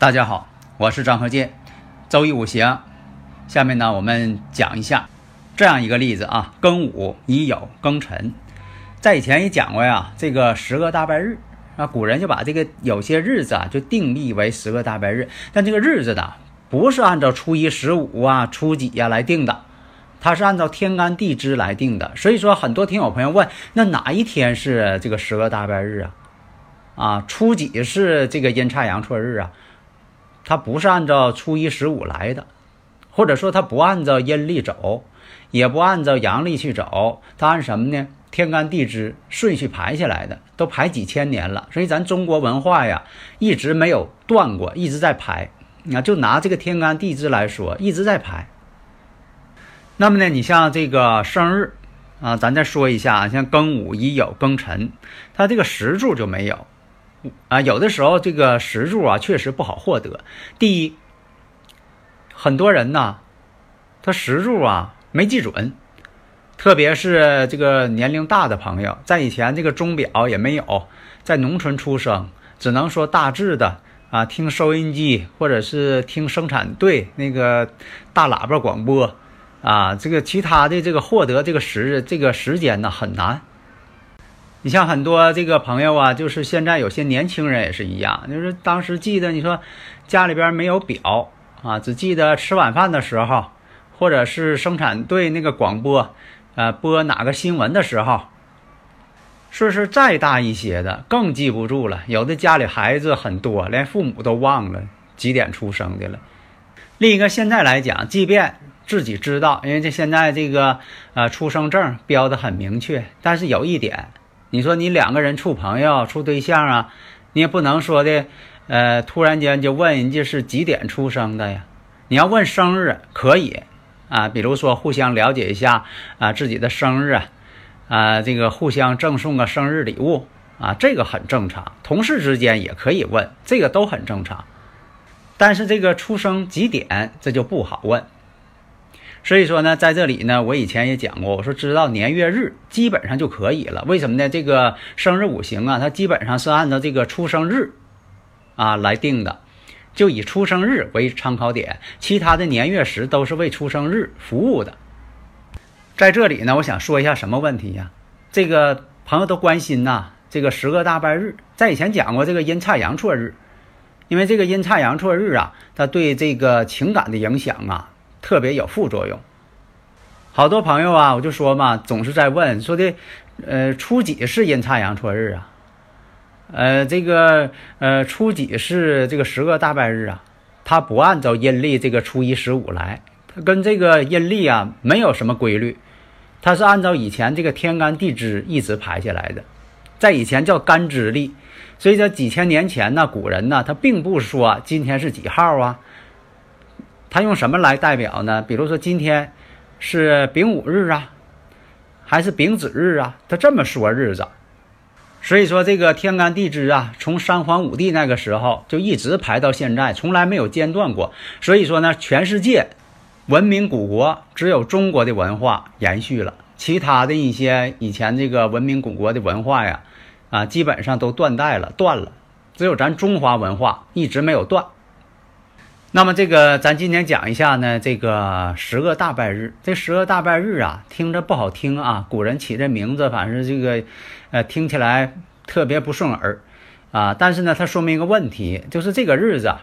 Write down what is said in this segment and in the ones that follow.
大家好，我是张和建，周易五行。下面呢，我们讲一下这样一个例子啊：庚午、乙酉、庚辰。在以前也讲过呀，这个十个大拜日啊，古人就把这个有些日子啊就定义为十个大拜日，但这个日子呢，不是按照初一、十五啊、初几呀、来定的，它是按照天干地支来定的。所以说，很多听友朋友问，那哪一天是这个十个大拜日啊？啊，初几是这个阴差阳错日啊？它不是按照初一十五来的，或者说它不按照阴历走，也不按照阳历去走，它按什么呢？天干地支顺序排下来的，都排几千年了。所以咱中国文化呀，一直没有断过，一直在排。那就拿这个天干地支来说，一直在排。那么呢，你像这个生日啊，咱再说一下，像庚午、乙酉、庚辰，它这个时柱就没有。啊，有的时候这个石柱啊，确实不好获得。第一，很多人呢，他石柱啊没记准，特别是这个年龄大的朋友，在以前这个钟表也没有，在农村出生，只能说大致的啊，听收音机或者是听生产队那个大喇叭广播啊，这个其他的这个获得这个时这个时间呢很难。你像很多这个朋友啊，就是现在有些年轻人也是一样，就是当时记得你说家里边没有表啊，只记得吃晚饭的时候，或者是生产队那个广播，呃，播哪个新闻的时候。岁数再大一些的更记不住了，有的家里孩子很多，连父母都忘了几点出生的了。另一个现在来讲，即便自己知道，因为这现在这个呃出生证标的很明确，但是有一点。你说你两个人处朋友、处对象啊，你也不能说的，呃，突然间就问人家是几点出生的呀？你要问生日可以啊，比如说互相了解一下啊自己的生日啊，这个互相赠送个生日礼物啊，这个很正常。同事之间也可以问，这个都很正常。但是这个出生几点，这就不好问。所以说呢，在这里呢，我以前也讲过，我说知道年月日基本上就可以了。为什么呢？这个生日五行啊，它基本上是按照这个出生日啊来定的，就以出生日为参考点，其他的年月时都是为出生日服务的。在这里呢，我想说一下什么问题呀？这个朋友都关心呐，这个十个大拜日，在以前讲过这个阴差阳错日，因为这个阴差阳错日啊，它对这个情感的影响啊。特别有副作用，好多朋友啊，我就说嘛，总是在问说的，呃，初几是阴差阳错日啊？呃，这个呃，初几是这个十个大拜日啊？它不按照阴历这个初一十五来，它跟这个阴历啊没有什么规律，它是按照以前这个天干地支一直排下来的，在以前叫干支历，所以在几千年前呢，古人呢他并不说今天是几号啊。他用什么来代表呢？比如说今天是丙午日啊，还是丙子日啊？他这么说日子。所以说这个天干地支啊，从三皇五帝那个时候就一直排到现在，从来没有间断过。所以说呢，全世界文明古国只有中国的文化延续了，其他的一些以前这个文明古国的文化呀，啊，基本上都断代了，断了。只有咱中华文化一直没有断。那么这个，咱今天讲一下呢，这个十个大拜日。这十个大拜日啊，听着不好听啊，古人起这名字，反正这个，呃，听起来特别不顺耳啊。但是呢，它说明一个问题，就是这个日子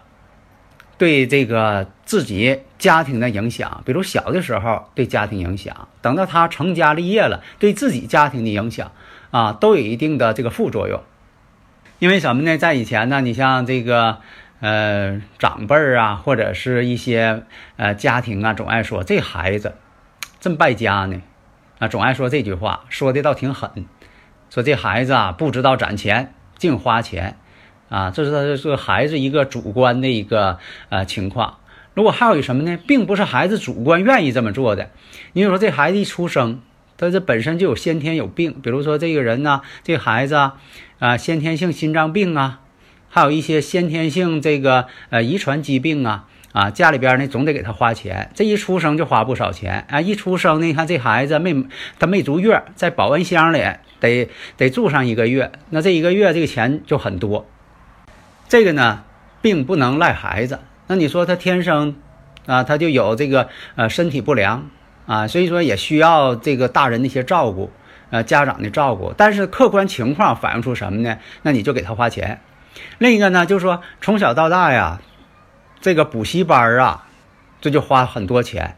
对这个自己家庭的影响，比如小的时候对家庭影响，等到他成家立业了，对自己家庭的影响啊，都有一定的这个副作用。因为什么呢？在以前呢，你像这个。呃长辈儿啊，或者是一些呃家庭啊，总爱说这孩子真败家呢，啊，总爱说这句话，说的倒挺狠，说这孩子啊不知道攒钱，净花钱，啊，这是他这是孩子一个主观的一个呃情况。如果还有什么呢，并不是孩子主观愿意这么做的，你比如说这孩子一出生。他这本身就有先天有病，比如说这个人呢，这孩子啊，啊，先天性心脏病啊，还有一些先天性这个呃遗传疾病啊，啊，家里边呢总得给他花钱，这一出生就花不少钱啊，一出生呢，你看这孩子没他没足月，在保温箱里得得住上一个月，那这一个月这个钱就很多，这个呢并不能赖孩子，那你说他天生啊他就有这个呃身体不良。啊，所以说也需要这个大人的一些照顾，呃，家长的照顾。但是客观情况反映出什么呢？那你就给他花钱。另一个呢，就是说从小到大呀，这个补习班啊，这就花很多钱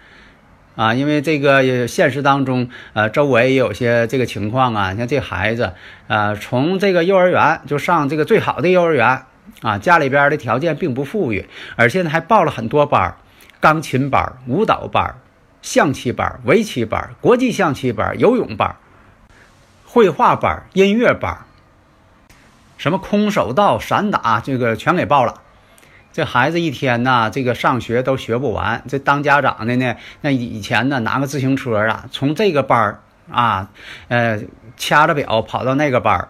啊。因为这个现实当中，呃，周围也有些这个情况啊。像这孩子，呃，从这个幼儿园就上这个最好的幼儿园啊，家里边的条件并不富裕，而且呢还报了很多班钢琴班、舞蹈班。象棋班、围棋班、国际象棋班、游泳班、绘画班、音乐班，什么空手道、散打，这个全给报了。这孩子一天呐，这个上学都学不完。这当家长的呢，那以前呢，拿个自行车啊，从这个班儿啊，呃，掐着表跑到那个班儿。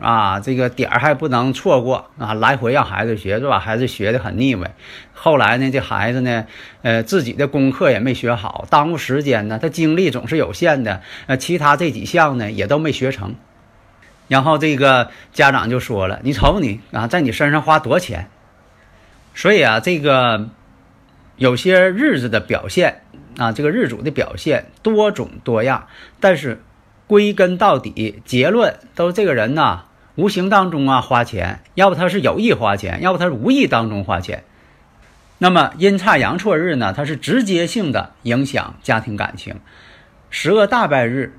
啊，这个点儿还不能错过啊！来回让孩子学，就把孩子学的很腻歪。后来呢，这孩子呢，呃，自己的功课也没学好，耽误时间呢。他精力总是有限的，呃，其他这几项呢也都没学成。然后这个家长就说了：“你瞅你啊，在你身上花多钱。”所以啊，这个有些日子的表现啊，这个日主的表现多种多样，但是。归根到底，结论都是这个人呐，无形当中啊花钱，要不他是有意花钱，要不他是无意当中花钱。那么阴差阳错日呢，它是直接性的影响家庭感情；十恶大败日，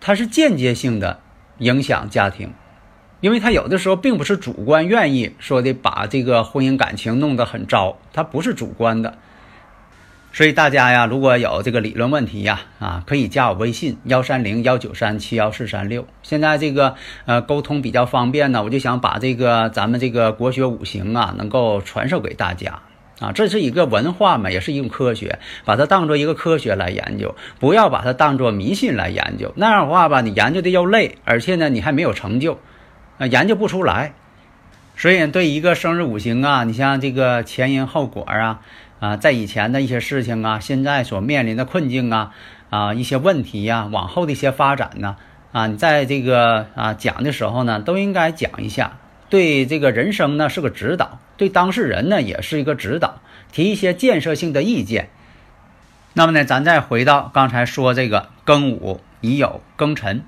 它是间接性的影响家庭，因为他有的时候并不是主观愿意说的把这个婚姻感情弄得很糟，他不是主观的。所以大家呀，如果有这个理论问题呀，啊，可以加我微信幺三零幺九三七幺四三六。现在这个呃沟通比较方便呢，我就想把这个咱们这个国学五行啊，能够传授给大家啊。这是一个文化嘛，也是一种科学，把它当做一个科学来研究，不要把它当做迷信来研究。那样的话吧，你研究的又累，而且呢，你还没有成就，啊，研究不出来。所以对一个生日五行啊，你像这个前因后果啊。啊，在以前的一些事情啊，现在所面临的困境啊，啊，一些问题呀，往后的一些发展呢，啊，你在这个啊讲的时候呢，都应该讲一下，对这个人生呢是个指导，对当事人呢也是一个指导，提一些建设性的意见。那么呢，咱再回到刚才说这个庚午乙酉庚辰，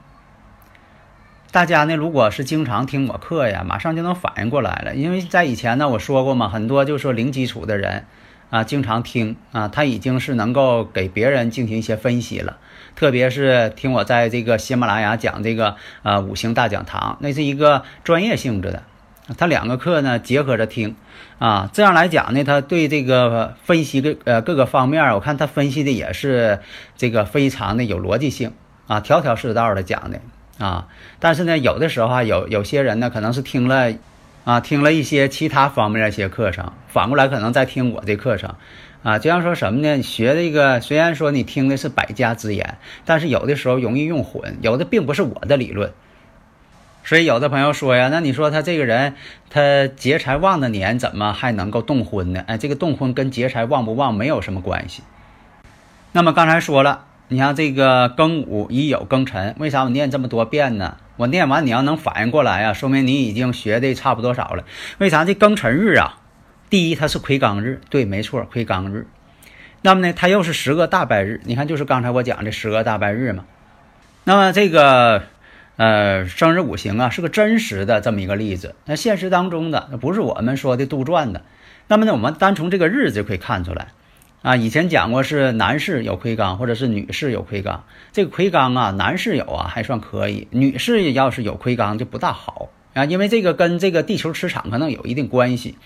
大家呢如果是经常听我课呀，马上就能反应过来了，因为在以前呢我说过嘛，很多就说零基础的人。啊，经常听啊，他已经是能够给别人进行一些分析了。特别是听我在这个喜马拉雅讲这个呃五行大讲堂，那是一个专业性质的。他两个课呢结合着听啊，这样来讲呢，他对这个分析的呃各个方面，我看他分析的也是这个非常的有逻辑性啊，条条是道的讲的啊。但是呢，有的时候啊，有有些人呢，可能是听了。啊，听了一些其他方面的一些课程，反过来可能在听我这课程，啊，就像说什么呢？学这个虽然说你听的是百家之言，但是有的时候容易用混，有的并不是我的理论。所以有的朋友说呀，那你说他这个人，他劫财旺的年怎么还能够动婚呢？哎，这个动婚跟劫财旺不旺没有什么关系。那么刚才说了，你像这个庚午乙酉庚辰，为啥我念这么多遍呢？我念完，你要能反应过来啊，说明你已经学的差不多少了。为啥这庚辰日啊？第一，它是魁罡日，对，没错，魁罡日。那么呢，它又是十个大败日。你看，就是刚才我讲的十个大败日嘛。那么这个呃，生日五行啊，是个真实的这么一个例子。那现实当中的，不是我们说的杜撰的。那么呢，我们单从这个日子就可以看出来。啊，以前讲过是男士有魁罡，或者是女士有魁罡。这个魁罡啊，男士有啊还算可以，女士要是有魁罡就不大好啊，因为这个跟这个地球磁场可能有一定关系，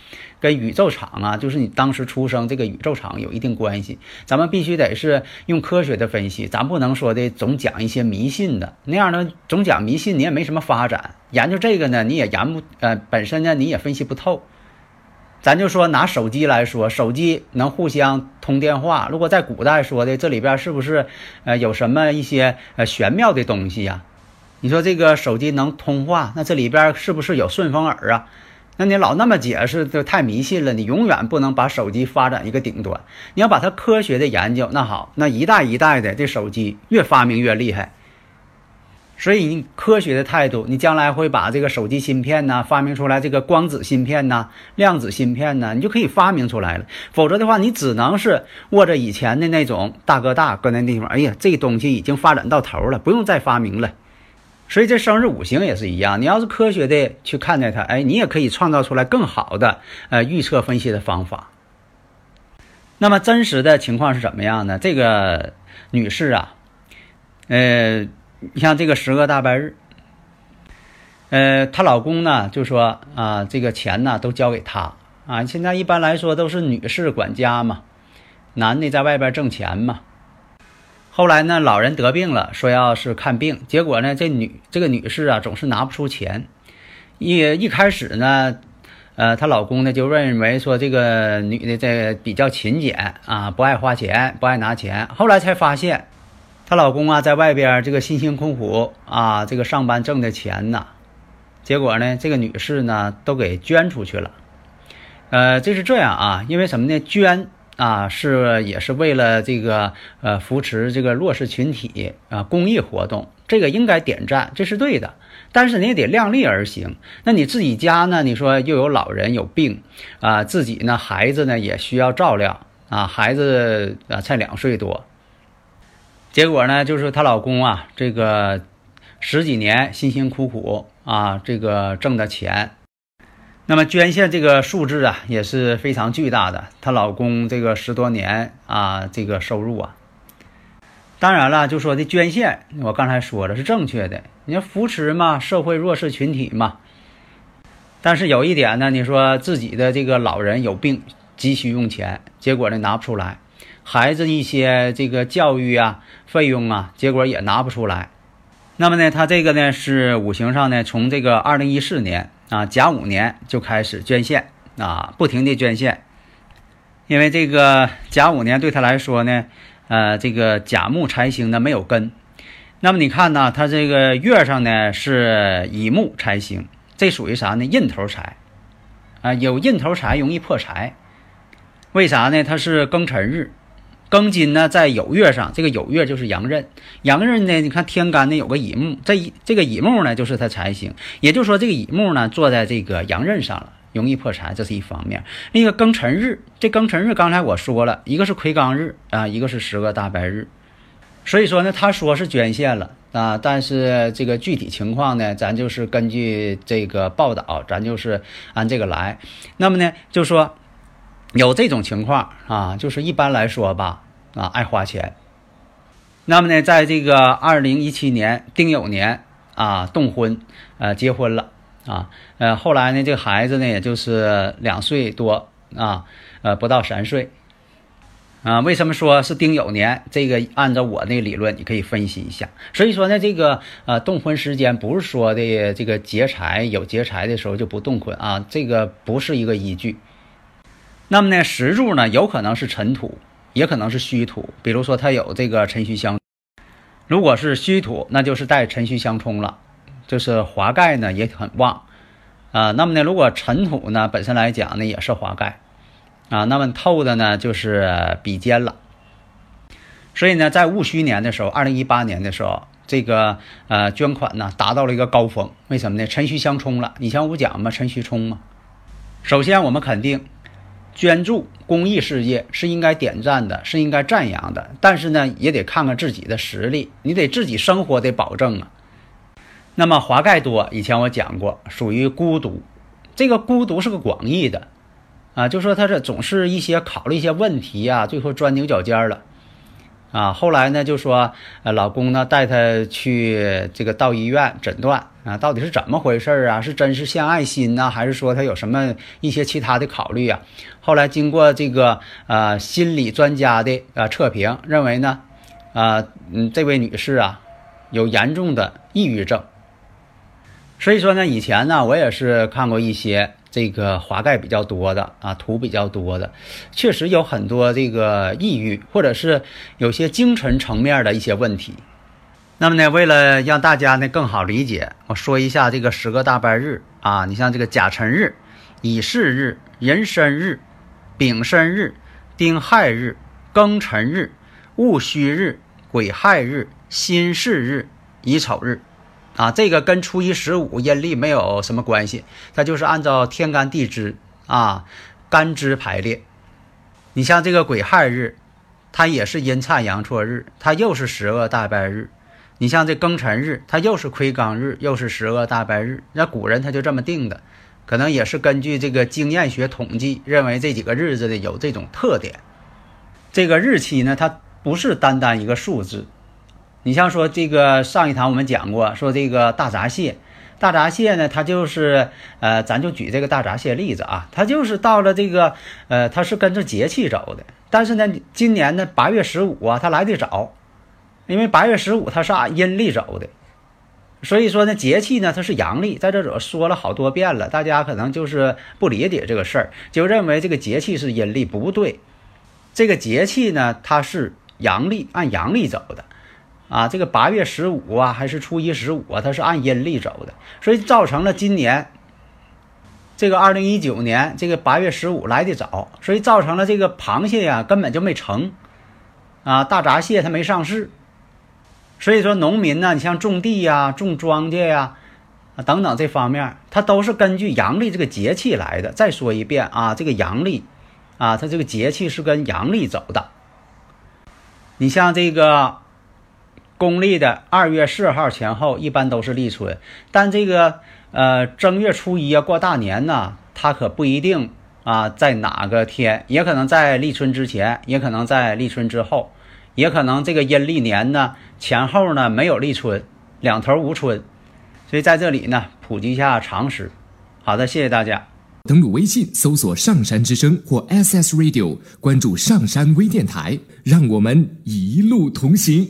跟宇宙场啊，就是你当时出生这个宇宙场有一定关系。咱们必须得是用科学的分析，咱不能说的总讲一些迷信的那样呢，总讲迷信你也没什么发展。研究这个呢，你也研不呃，本身呢你也分析不透。咱就说拿手机来说，手机能互相通电话，如果在古代说的，这里边是不是呃有什么一些呃玄妙的东西呀？你说这个手机能通话，那这里边是不是有顺风耳啊？那你老那么解释，就太迷信了。你永远不能把手机发展一个顶端，你要把它科学的研究。那好，那一代一代的这手机越发明越厉害。所以你科学的态度，你将来会把这个手机芯片呢发明出来，这个光子芯片呢、量子芯片呢，你就可以发明出来了。否则的话，你只能是握着以前的那种大哥大搁那地方。哎呀，这东西已经发展到头了，不用再发明了。所以这生日五行也是一样，你要是科学的去看待它，哎，你也可以创造出来更好的呃预测分析的方法。那么真实的情况是怎么样呢？这个女士啊，呃，你像这个十个大白日，呃，她老公呢就说啊，这个钱呢都交给她啊。现在一般来说都是女士管家嘛，男的在外边挣钱嘛。后来呢，老人得病了，说要是看病，结果呢，这女这个女士啊，总是拿不出钱。一一开始呢，呃，她老公呢就认为说这个女的这比较勤俭啊，不爱花钱，不爱拿钱。后来才发现，她老公啊在外边这个辛辛苦苦啊，这个上班挣的钱呐，结果呢，这个女士呢都给捐出去了。呃，这是这样啊，因为什么呢？捐。啊，是也是为了这个呃扶持这个弱势群体啊，公益活动，这个应该点赞，这是对的。但是你也得量力而行。那你自己家呢？你说又有老人有病啊，自己呢孩子呢也需要照料啊，孩子啊才两岁多。结果呢，就是她老公啊，这个十几年辛辛苦苦啊，这个挣的钱。那么捐献这个数字啊也是非常巨大的，她老公这个十多年啊这个收入啊，当然了，就说的捐献，我刚才说了是正确的，你要扶持嘛，社会弱势群体嘛。但是有一点呢，你说自己的这个老人有病，急需用钱，结果呢拿不出来，孩子一些这个教育啊费用啊，结果也拿不出来。那么呢，他这个呢是五行上呢，从这个二零一四年。啊，甲午年就开始捐献啊，不停的捐献，因为这个甲午年对他来说呢，呃，这个甲木财星呢没有根，那么你看呢，他这个月上呢是乙木财星，这属于啥呢？印头财啊，有印头财容易破财，为啥呢？它是庚辰日。庚金呢，在酉月上，这个酉月就是阳刃。阳刃呢，你看天干呢有个乙木，这这个乙木呢就是它财星，也就是说这个乙木呢坐在这个阳刃上了，容易破财，这是一方面。那个庚辰日，这庚辰日刚才我说了一个是魁罡日啊，一个是十个大白日，所以说呢，他说是捐献了啊，但是这个具体情况呢，咱就是根据这个报道，咱就是按这个来。那么呢，就说。有这种情况啊，就是一般来说吧，啊，爱花钱。那么呢，在这个二零一七年丁酉年啊，动婚，呃，结婚了啊，呃，后来呢，这个孩子呢，也就是两岁多啊，呃，不到三岁啊。为什么说是丁酉年？这个按照我那理论，你可以分析一下。所以说呢，这个呃，动婚时间不是说的这个劫财有劫财的时候就不动婚啊，这个不是一个依据。那么呢，石柱呢，有可能是尘土，也可能是虚土。比如说，它有这个辰戌相，如果是虚土，那就是带辰戌相冲了，就是华盖呢也很旺啊。那么呢，如果尘土呢本身来讲呢也是华盖啊，那么透的呢就是比肩了。所以呢，在戊戌年的时候，二零一八年的时候，这个呃捐款呢达到了一个高峰。为什么呢？辰戌相冲了。以前我讲嘛，辰戌冲嘛。首先，我们肯定。捐助公益事业是应该点赞的，是应该赞扬的。但是呢，也得看看自己的实力，你得自己生活得保证啊。那么华盖多以前我讲过，属于孤独。这个孤独是个广义的啊，就说他这总是一些考虑一些问题呀，最后钻牛角尖了啊。后来呢，就说呃，老公呢带她去这个到医院诊断啊，到底是怎么回事啊？是真是献爱心呢，还是说他有什么一些其他的考虑啊？后来经过这个呃心理专家的呃测评，认为呢，啊嗯这位女士啊有严重的抑郁症。所以说呢，以前呢我也是看过一些这个华盖比较多的啊土比较多的，确实有很多这个抑郁或者是有些精神层面的一些问题。那么呢，为了让大家呢更好理解，我说一下这个十个大拜日啊。你像这个甲辰日、乙巳日、壬申日、丙申日、丁亥日、庚辰日、戊戌日、癸亥日、辛巳日、乙丑日，啊，这个跟初一十五阴历没有什么关系，它就是按照天干地支啊干支排列。你像这个癸亥日，它也是阴差阳错日，它又是十恶大败日。你像这庚辰日，它又是亏刚日，又是十恶大败日。那古人他就这么定的，可能也是根据这个经验学统计，认为这几个日子的有这种特点。这个日期呢，它不是单单一个数字。你像说这个上一堂我们讲过，说这个大闸蟹，大闸蟹呢，它就是呃，咱就举这个大闸蟹例子啊，它就是到了这个呃，它是跟着节气走的。但是呢，今年呢八月十五啊，它来的早。因为八月十五它是按阴历走的，所以说呢节气呢它是阳历，在这者说了好多遍了，大家可能就是不理解这个事儿，就认为这个节气是阴历，不对，这个节气呢它是阳历，按阳历走的，啊，这个八月十五啊还是初一十五啊，它是按阴历走的，所以造成了今年这个二零一九年这个八月十五来的早，所以造成了这个螃蟹呀根本就没成，啊，大闸蟹它没上市。所以说，农民呢，你像种地呀、种庄稼呀，啊等等这方面，它都是根据阳历这个节气来的。再说一遍啊，这个阳历，啊，它这个节气是跟阳历走的。你像这个公历的二月四号前后，一般都是立春，但这个呃正月初一啊过大年呢，它可不一定啊在哪个天，也可能在立春之前，也可能在立春之后。也可能这个阴历年呢前后呢没有立春，两头无春，所以在这里呢普及一下常识。好的，谢谢大家。登录微信搜索“上山之声”或 SS Radio，关注上山微电台，让我们一路同行。